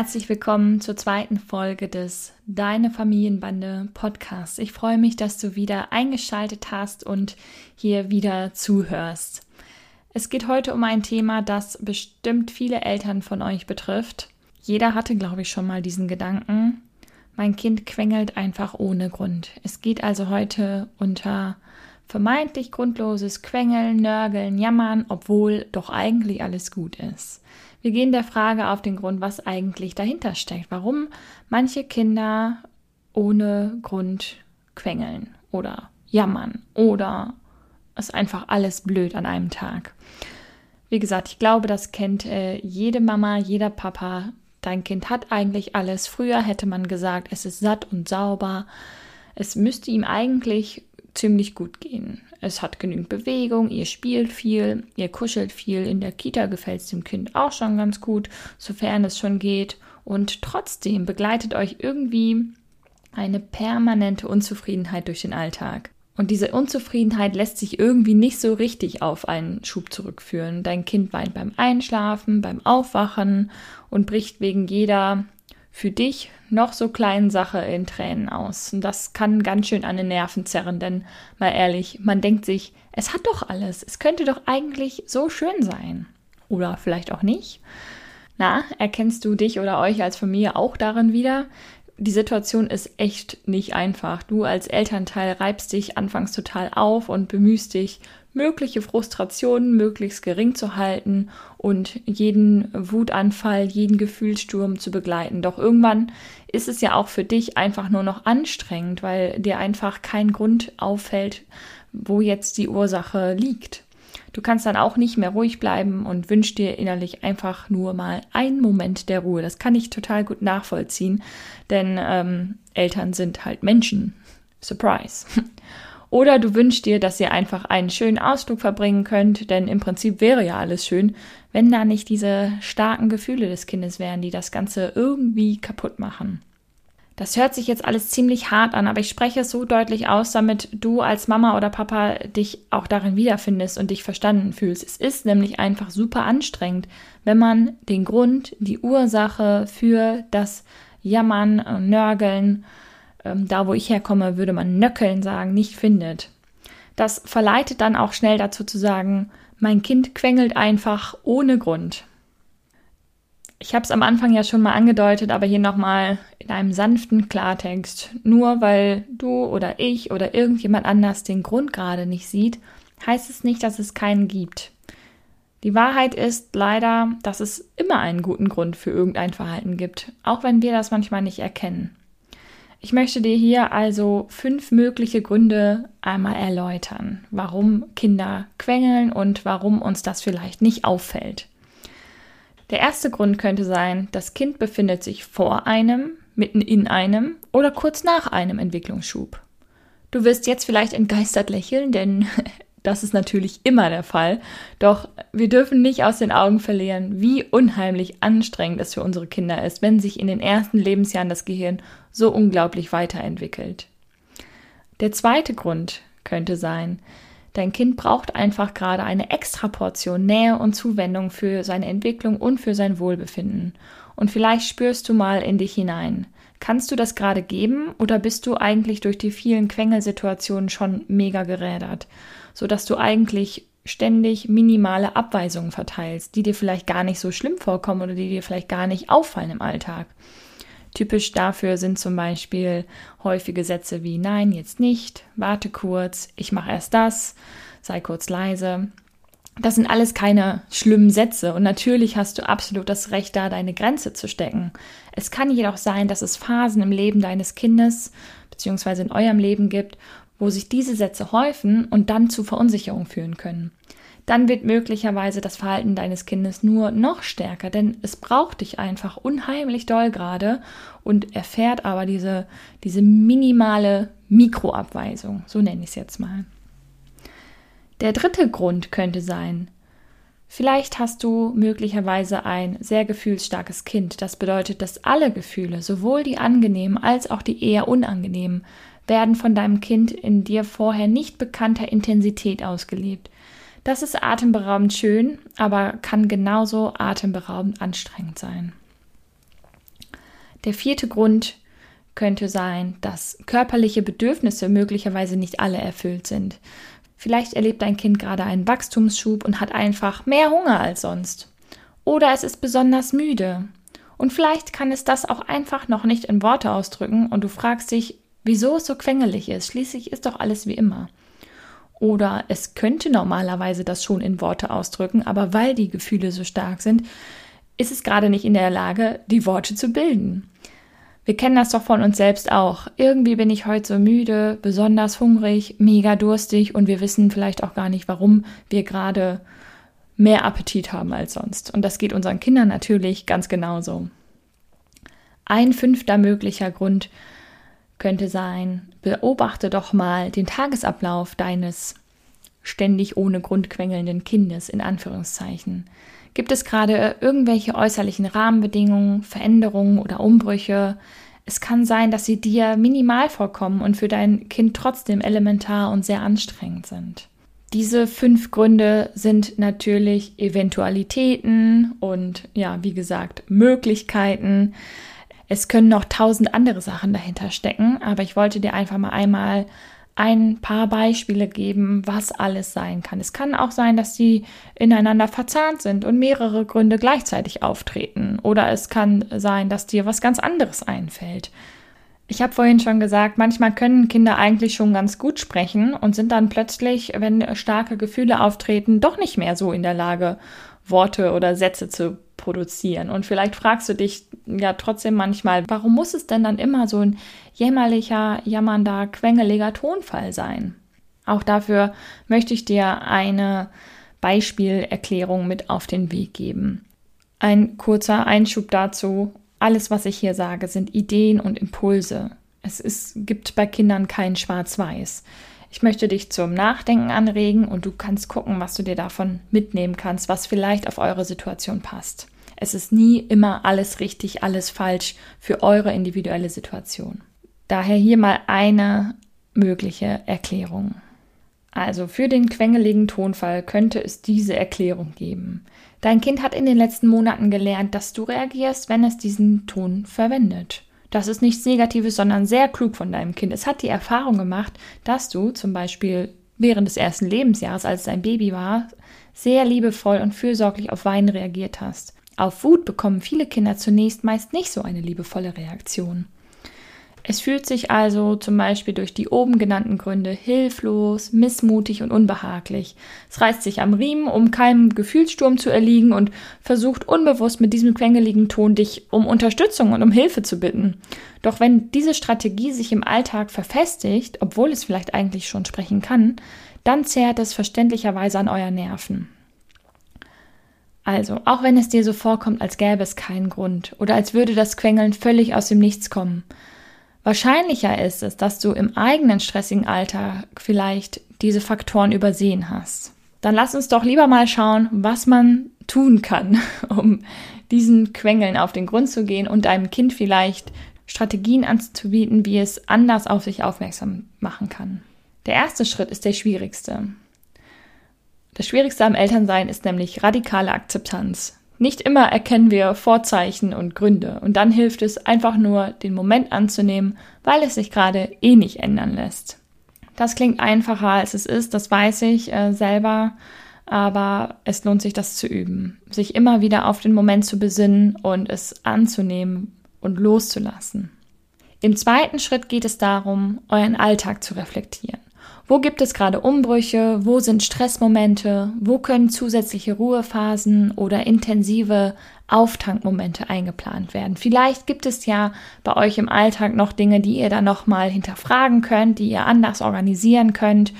Herzlich willkommen zur zweiten Folge des Deine Familienbande Podcasts. Ich freue mich, dass du wieder eingeschaltet hast und hier wieder zuhörst. Es geht heute um ein Thema, das bestimmt viele Eltern von euch betrifft. Jeder hatte, glaube ich, schon mal diesen Gedanken. Mein Kind quengelt einfach ohne Grund. Es geht also heute unter vermeintlich grundloses Quengeln, Nörgeln, Jammern, obwohl doch eigentlich alles gut ist. Wir gehen der Frage auf den Grund, was eigentlich dahinter steckt, warum manche Kinder ohne Grund quengeln oder jammern oder es einfach alles blöd an einem Tag. Wie gesagt, ich glaube, das kennt äh, jede Mama, jeder Papa. Dein Kind hat eigentlich alles. Früher hätte man gesagt, es ist satt und sauber. Es müsste ihm eigentlich ziemlich gut gehen. Es hat genügend Bewegung, ihr spielt viel, ihr kuschelt viel. In der Kita gefällt es dem Kind auch schon ganz gut, sofern es schon geht. Und trotzdem begleitet euch irgendwie eine permanente Unzufriedenheit durch den Alltag. Und diese Unzufriedenheit lässt sich irgendwie nicht so richtig auf einen Schub zurückführen. Dein Kind weint beim Einschlafen, beim Aufwachen und bricht wegen jeder für dich noch so kleinen Sache in Tränen aus. Und das kann ganz schön an den Nerven zerren, denn mal ehrlich, man denkt sich, es hat doch alles, es könnte doch eigentlich so schön sein. Oder vielleicht auch nicht. Na, erkennst du dich oder euch als Familie auch darin wieder? Die Situation ist echt nicht einfach. Du als Elternteil reibst dich anfangs total auf und bemühst dich, mögliche Frustrationen möglichst gering zu halten und jeden Wutanfall, jeden Gefühlssturm zu begleiten. Doch irgendwann ist es ja auch für dich einfach nur noch anstrengend, weil dir einfach kein Grund auffällt, wo jetzt die Ursache liegt. Du kannst dann auch nicht mehr ruhig bleiben und wünschst dir innerlich einfach nur mal einen Moment der Ruhe. Das kann ich total gut nachvollziehen, denn ähm, Eltern sind halt Menschen. Surprise. Oder du wünschst dir, dass ihr einfach einen schönen Ausflug verbringen könnt, denn im Prinzip wäre ja alles schön, wenn da nicht diese starken Gefühle des Kindes wären, die das Ganze irgendwie kaputt machen. Das hört sich jetzt alles ziemlich hart an, aber ich spreche es so deutlich aus, damit du als Mama oder Papa dich auch darin wiederfindest und dich verstanden fühlst. Es ist nämlich einfach super anstrengend, wenn man den Grund, die Ursache für das Jammern, Nörgeln, ähm, da wo ich herkomme, würde man Nöckeln sagen, nicht findet. Das verleitet dann auch schnell dazu zu sagen, mein Kind quengelt einfach ohne Grund. Ich habe es am Anfang ja schon mal angedeutet, aber hier nochmal in einem sanften Klartext. Nur weil du oder ich oder irgendjemand anders den Grund gerade nicht sieht, heißt es nicht, dass es keinen gibt. Die Wahrheit ist leider, dass es immer einen guten Grund für irgendein Verhalten gibt, auch wenn wir das manchmal nicht erkennen. Ich möchte dir hier also fünf mögliche Gründe einmal erläutern, warum Kinder quengeln und warum uns das vielleicht nicht auffällt. Der erste Grund könnte sein, das Kind befindet sich vor einem, mitten in einem oder kurz nach einem Entwicklungsschub. Du wirst jetzt vielleicht entgeistert lächeln, denn das ist natürlich immer der Fall. Doch wir dürfen nicht aus den Augen verlieren, wie unheimlich anstrengend es für unsere Kinder ist, wenn sich in den ersten Lebensjahren das Gehirn so unglaublich weiterentwickelt. Der zweite Grund könnte sein, dein Kind braucht einfach gerade eine extra Portion Nähe und Zuwendung für seine Entwicklung und für sein Wohlbefinden. Und vielleicht spürst du mal in dich hinein. Kannst du das gerade geben oder bist du eigentlich durch die vielen Quengelsituationen schon mega gerädert? sodass du eigentlich ständig minimale Abweisungen verteilst, die dir vielleicht gar nicht so schlimm vorkommen oder die dir vielleicht gar nicht auffallen im Alltag. Typisch dafür sind zum Beispiel häufige Sätze wie Nein, jetzt nicht, warte kurz, ich mache erst das, sei kurz leise. Das sind alles keine schlimmen Sätze und natürlich hast du absolut das Recht, da deine Grenze zu stecken. Es kann jedoch sein, dass es Phasen im Leben deines Kindes bzw. in eurem Leben gibt, wo sich diese Sätze häufen und dann zu Verunsicherung führen können. dann wird möglicherweise das Verhalten deines Kindes nur noch stärker, denn es braucht dich einfach unheimlich doll gerade und erfährt aber diese, diese minimale Mikroabweisung, so nenne ich es jetzt mal. Der dritte Grund könnte sein, Vielleicht hast du möglicherweise ein sehr gefühlsstarkes Kind. Das bedeutet, dass alle Gefühle, sowohl die angenehmen als auch die eher unangenehmen, werden von deinem Kind in dir vorher nicht bekannter Intensität ausgelebt. Das ist atemberaubend schön, aber kann genauso atemberaubend anstrengend sein. Der vierte Grund könnte sein, dass körperliche Bedürfnisse möglicherweise nicht alle erfüllt sind. Vielleicht erlebt dein Kind gerade einen Wachstumsschub und hat einfach mehr Hunger als sonst. Oder es ist besonders müde. Und vielleicht kann es das auch einfach noch nicht in Worte ausdrücken und du fragst dich, wieso es so quengelig ist. Schließlich ist doch alles wie immer. Oder es könnte normalerweise das schon in Worte ausdrücken, aber weil die Gefühle so stark sind, ist es gerade nicht in der Lage, die Worte zu bilden. Wir kennen das doch von uns selbst auch. Irgendwie bin ich heute so müde, besonders hungrig, mega durstig und wir wissen vielleicht auch gar nicht, warum wir gerade mehr Appetit haben als sonst. Und das geht unseren Kindern natürlich ganz genauso. Ein fünfter möglicher Grund könnte sein, beobachte doch mal den Tagesablauf deines ständig ohne Grund quengelnden Kindes in Anführungszeichen. Gibt es gerade irgendwelche äußerlichen Rahmenbedingungen, Veränderungen oder Umbrüche? Es kann sein, dass sie dir minimal vorkommen und für dein Kind trotzdem elementar und sehr anstrengend sind. Diese fünf Gründe sind natürlich Eventualitäten und ja, wie gesagt, Möglichkeiten. Es können noch tausend andere Sachen dahinter stecken, aber ich wollte dir einfach mal einmal ein paar Beispiele geben, was alles sein kann. Es kann auch sein, dass sie ineinander verzahnt sind und mehrere Gründe gleichzeitig auftreten. Oder es kann sein, dass dir was ganz anderes einfällt. Ich habe vorhin schon gesagt, manchmal können Kinder eigentlich schon ganz gut sprechen und sind dann plötzlich, wenn starke Gefühle auftreten, doch nicht mehr so in der Lage, Worte oder Sätze zu produzieren. Und vielleicht fragst du dich ja trotzdem manchmal, warum muss es denn dann immer so ein jämmerlicher, jammernder, quengeliger Tonfall sein? Auch dafür möchte ich dir eine Beispielerklärung mit auf den Weg geben. Ein kurzer Einschub dazu. Alles, was ich hier sage, sind Ideen und Impulse. Es ist, gibt bei Kindern kein Schwarz-Weiß. Ich möchte dich zum Nachdenken anregen und du kannst gucken, was du dir davon mitnehmen kannst, was vielleicht auf eure Situation passt. Es ist nie immer alles richtig, alles falsch für eure individuelle Situation. Daher hier mal eine mögliche Erklärung. Also für den quengeligen Tonfall könnte es diese Erklärung geben. Dein Kind hat in den letzten Monaten gelernt, dass du reagierst, wenn es diesen Ton verwendet. Das ist nichts Negatives, sondern sehr klug von deinem Kind. Es hat die Erfahrung gemacht, dass du zum Beispiel während des ersten Lebensjahres, als es ein Baby war, sehr liebevoll und fürsorglich auf Weinen reagiert hast. Auf Wut bekommen viele Kinder zunächst meist nicht so eine liebevolle Reaktion. Es fühlt sich also zum Beispiel durch die oben genannten Gründe hilflos, missmutig und unbehaglich. Es reißt sich am Riemen, um keinem Gefühlssturm zu erliegen und versucht unbewusst mit diesem quengeligen Ton dich um Unterstützung und um Hilfe zu bitten. Doch wenn diese Strategie sich im Alltag verfestigt, obwohl es vielleicht eigentlich schon sprechen kann, dann zehrt es verständlicherweise an euren Nerven. Also, auch wenn es dir so vorkommt, als gäbe es keinen Grund oder als würde das Quengeln völlig aus dem Nichts kommen, Wahrscheinlicher ist es, dass du im eigenen stressigen Alltag vielleicht diese Faktoren übersehen hast. Dann lass uns doch lieber mal schauen, was man tun kann, um diesen Quengeln auf den Grund zu gehen und deinem Kind vielleicht Strategien anzubieten, wie es anders auf sich aufmerksam machen kann. Der erste Schritt ist der schwierigste. Das Schwierigste am Elternsein ist nämlich radikale Akzeptanz. Nicht immer erkennen wir Vorzeichen und Gründe und dann hilft es einfach nur, den Moment anzunehmen, weil es sich gerade eh nicht ändern lässt. Das klingt einfacher als es ist, das weiß ich äh, selber, aber es lohnt sich, das zu üben, sich immer wieder auf den Moment zu besinnen und es anzunehmen und loszulassen. Im zweiten Schritt geht es darum, euren Alltag zu reflektieren. Wo gibt es gerade Umbrüche? Wo sind Stressmomente? Wo können zusätzliche Ruhephasen oder intensive Auftankmomente eingeplant werden? Vielleicht gibt es ja bei euch im Alltag noch Dinge, die ihr dann nochmal hinterfragen könnt, die ihr anders organisieren könnt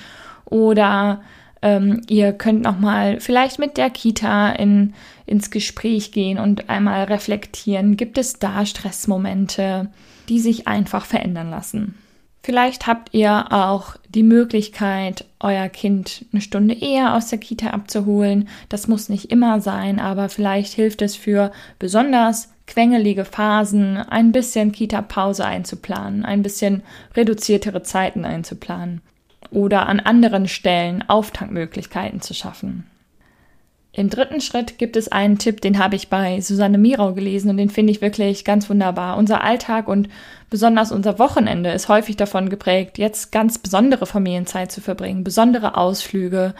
oder Ähm, ihr könnt nochmal vielleicht mit der Kita in, ins Gespräch gehen und einmal reflektieren. Gibt es da Stressmomente, die sich einfach verändern lassen? Vielleicht habt ihr auch die Möglichkeit, euer Kind eine Stunde eher aus der Kita abzuholen. Das muss nicht immer sein, aber vielleicht hilft es für besonders quengelige Phasen ein bisschen Kita-Pause einzuplanen, ein bisschen reduziertere Zeiten einzuplanen oder an anderen Stellen Auftankmöglichkeiten zu schaffen. Im dritten Schritt gibt es einen Tipp, den habe ich bei Susanne Mirau gelesen und den finde ich wirklich ganz wunderbar. Unser Alltag und besonders unser Wochenende ist häufig davon geprägt, jetzt ganz besondere Familienzeit zu verbringen, besondere Ausflüge.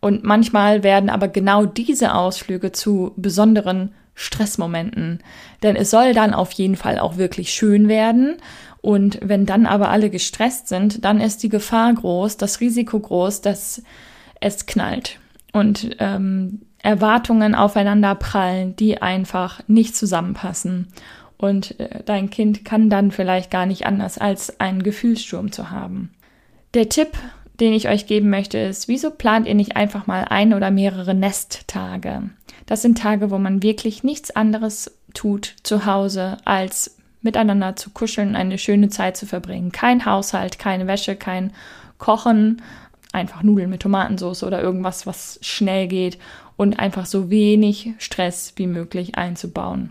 Und manchmal werden aber genau diese Ausflüge zu besonderen Stressmomenten. Denn es soll dann auf jeden Fall auch wirklich schön werden. Und wenn dann aber alle gestresst sind, dann ist die Gefahr groß, das Risiko groß, dass es knallt. Und ähm, Erwartungen aufeinander prallen, die einfach nicht zusammenpassen. Und äh, dein Kind kann dann vielleicht gar nicht anders, als einen Gefühlssturm zu haben. Der Tipp, den ich euch geben möchte, ist, wieso plant ihr nicht einfach mal ein oder mehrere Nesttage? Das sind Tage, wo man wirklich nichts anderes tut zu Hause, als miteinander zu kuscheln, eine schöne Zeit zu verbringen. Kein Haushalt, keine Wäsche, kein Kochen, einfach Nudeln mit Tomatensauce oder irgendwas, was schnell geht und einfach so wenig Stress wie möglich einzubauen.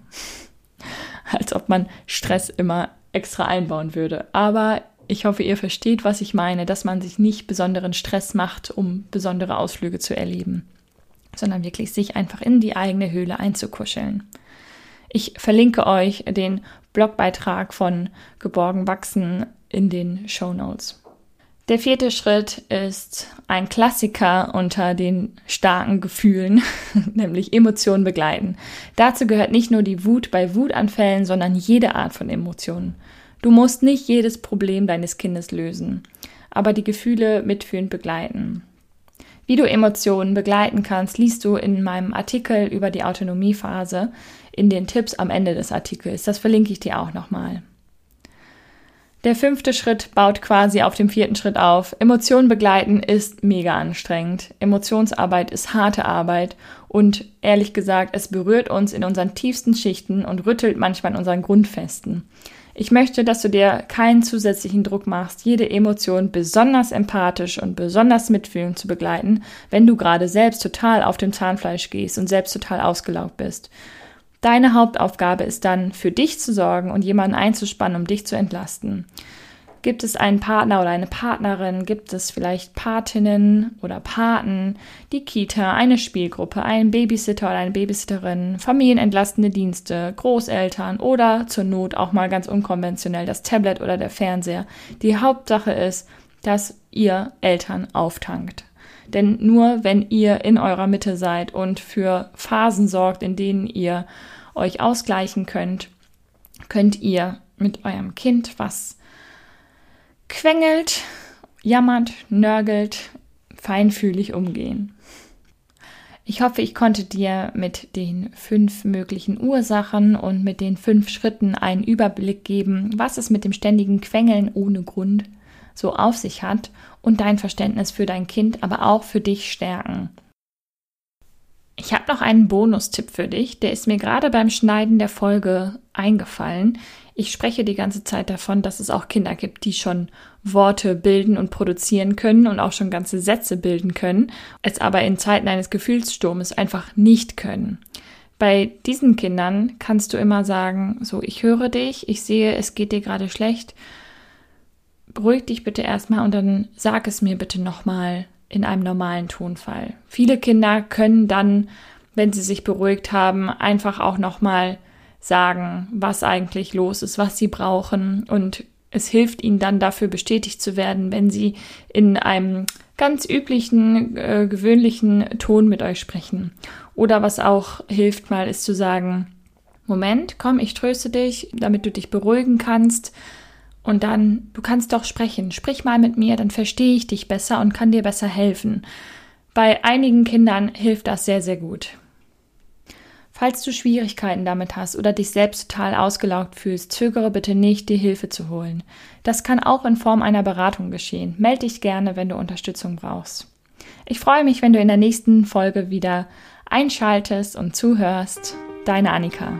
Als ob man Stress immer extra einbauen würde. Aber ich hoffe, ihr versteht, was ich meine, dass man sich nicht besonderen Stress macht, um besondere Ausflüge zu erleben, sondern wirklich sich einfach in die eigene Höhle einzukuscheln. Ich verlinke euch den Blogbeitrag von Geborgen Wachsen in den Show Notes. Der vierte Schritt ist ein Klassiker unter den starken Gefühlen, nämlich Emotionen begleiten. Dazu gehört nicht nur die Wut bei Wutanfällen, sondern jede Art von Emotionen. Du musst nicht jedes Problem deines Kindes lösen, aber die Gefühle mitfühlend begleiten. Wie du Emotionen begleiten kannst, liest du in meinem Artikel über die Autonomiephase in den Tipps am Ende des Artikels. Das verlinke ich dir auch nochmal. Der fünfte Schritt baut quasi auf dem vierten Schritt auf. Emotionen begleiten ist mega anstrengend. Emotionsarbeit ist harte Arbeit und ehrlich gesagt, es berührt uns in unseren tiefsten Schichten und rüttelt manchmal an unseren Grundfesten. Ich möchte, dass du dir keinen zusätzlichen Druck machst, jede Emotion besonders empathisch und besonders mitfühlend zu begleiten, wenn du gerade selbst total auf dem Zahnfleisch gehst und selbst total ausgelaugt bist. Deine Hauptaufgabe ist dann, für dich zu sorgen und jemanden einzuspannen, um dich zu entlasten. Gibt es einen Partner oder eine Partnerin? Gibt es vielleicht Patinnen oder Paten, die Kita, eine Spielgruppe, einen Babysitter oder eine Babysitterin, familienentlastende Dienste, Großeltern oder zur Not auch mal ganz unkonventionell das Tablet oder der Fernseher? Die Hauptsache ist, dass ihr Eltern auftankt. Denn nur wenn ihr in eurer Mitte seid und für Phasen sorgt, in denen ihr euch ausgleichen könnt, könnt ihr mit eurem Kind, was quengelt, jammert, nörgelt, feinfühlig umgehen. Ich hoffe, ich konnte dir mit den fünf möglichen Ursachen und mit den fünf Schritten einen Überblick geben, was es mit dem ständigen Quengeln ohne Grund so auf sich hat und dein Verständnis für dein Kind, aber auch für dich stärken. Ich habe noch einen Bonustipp für dich, der ist mir gerade beim Schneiden der Folge eingefallen. Ich spreche die ganze Zeit davon, dass es auch Kinder gibt, die schon Worte bilden und produzieren können und auch schon ganze Sätze bilden können, es aber in Zeiten eines Gefühlssturmes einfach nicht können. Bei diesen Kindern kannst du immer sagen, so, ich höre dich, ich sehe, es geht dir gerade schlecht. Beruhig dich bitte erstmal und dann sag es mir bitte nochmal in einem normalen Tonfall. Viele Kinder können dann, wenn sie sich beruhigt haben, einfach auch nochmal sagen, was eigentlich los ist, was sie brauchen und es hilft ihnen dann dafür bestätigt zu werden, wenn sie in einem ganz üblichen, äh, gewöhnlichen Ton mit euch sprechen. Oder was auch hilft mal, ist zu sagen, Moment, komm, ich tröste dich, damit du dich beruhigen kannst. Und dann, du kannst doch sprechen. Sprich mal mit mir, dann verstehe ich dich besser und kann dir besser helfen. Bei einigen Kindern hilft das sehr, sehr gut. Falls du Schwierigkeiten damit hast oder dich selbst total ausgelaugt fühlst, zögere bitte nicht, dir Hilfe zu holen. Das kann auch in Form einer Beratung geschehen. Meld dich gerne, wenn du Unterstützung brauchst. Ich freue mich, wenn du in der nächsten Folge wieder einschaltest und zuhörst. Deine Annika.